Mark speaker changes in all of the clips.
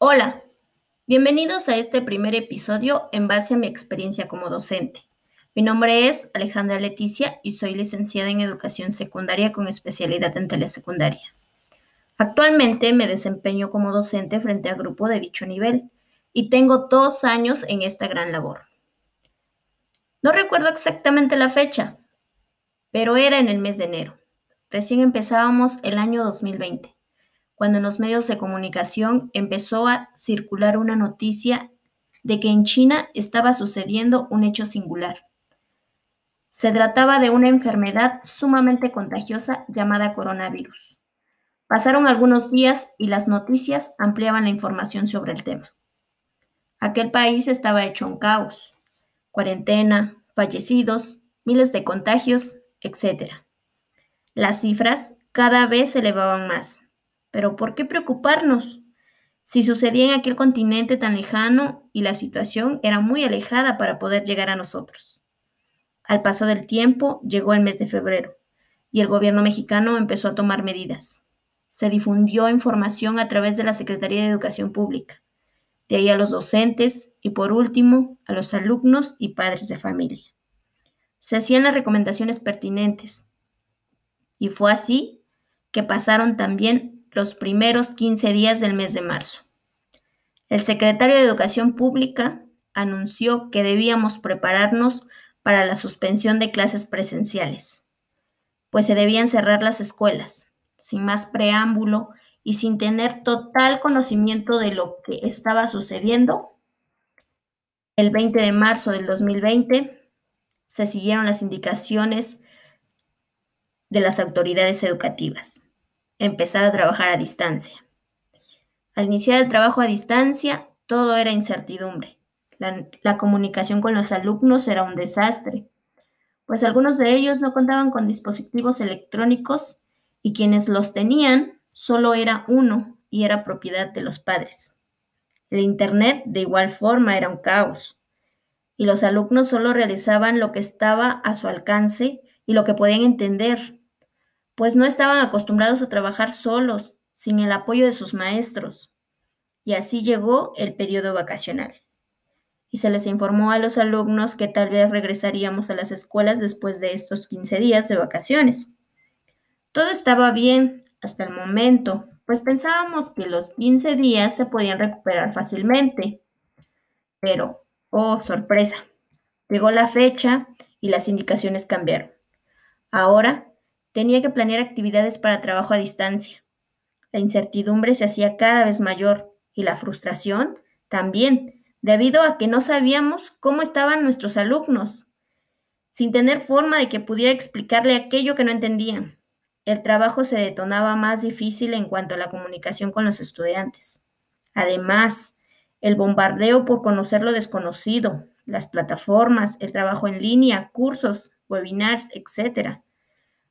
Speaker 1: Hola, bienvenidos a este primer episodio en base a mi experiencia como docente. Mi nombre es Alejandra Leticia y soy licenciada en educación secundaria con especialidad en telesecundaria. Actualmente me desempeño como docente frente a grupo de dicho nivel y tengo dos años en esta gran labor. No recuerdo exactamente la fecha, pero era en el mes de enero. Recién empezábamos el año 2020 cuando en los medios de comunicación empezó a circular una noticia de que en China estaba sucediendo un hecho singular. Se trataba de una enfermedad sumamente contagiosa llamada coronavirus. Pasaron algunos días y las noticias ampliaban la información sobre el tema. Aquel país estaba hecho un caos. Cuarentena, fallecidos, miles de contagios, etc. Las cifras cada vez se elevaban más. Pero ¿por qué preocuparnos? Si sucedía en aquel continente tan lejano y la situación era muy alejada para poder llegar a nosotros. Al paso del tiempo llegó el mes de febrero y el gobierno mexicano empezó a tomar medidas. Se difundió información a través de la Secretaría de Educación Pública, de ahí a los docentes y por último a los alumnos y padres de familia. Se hacían las recomendaciones pertinentes y fue así que pasaron también los primeros 15 días del mes de marzo. El secretario de Educación Pública anunció que debíamos prepararnos para la suspensión de clases presenciales, pues se debían cerrar las escuelas, sin más preámbulo y sin tener total conocimiento de lo que estaba sucediendo. El 20 de marzo del 2020 se siguieron las indicaciones de las autoridades educativas empezar a trabajar a distancia. Al iniciar el trabajo a distancia, todo era incertidumbre. La, comunicación con los alumnos era un desastre, pues algunos de ellos no contaban con dispositivos electrónicos y quienes los tenían solo era uno y era propiedad de los padres. El Internet de igual forma era un caos y los alumnos solo realizaban lo que estaba a su alcance y lo que podían entender, pues no estaban acostumbrados a trabajar solos, sin el apoyo de sus maestros. Y así llegó el periodo vacacional. Y se les informó a los alumnos que tal vez regresaríamos a las escuelas después de estos 15 días de vacaciones. Todo estaba bien hasta el momento, pues pensábamos que los 15 días se podían recuperar fácilmente. Pero, oh, sorpresa, llegó la fecha y las indicaciones cambiaron. Ahora Tenía que planear actividades para trabajo a distancia. La incertidumbre se hacía cada vez mayor y la frustración también, debido a que no sabíamos cómo estaban nuestros alumnos, sin tener forma de que pudiera explicarle aquello que no entendían. El trabajo se detonaba más difícil en cuanto a la comunicación con los estudiantes. Además, el bombardeo por conocer lo desconocido, las plataformas, el trabajo en línea, cursos, webinars, etc.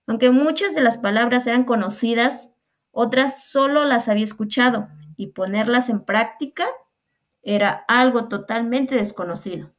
Speaker 1: Aunque muchas de las palabras eran conocidas, otras solo las había escuchado y ponerlas en práctica era algo totalmente desconocido.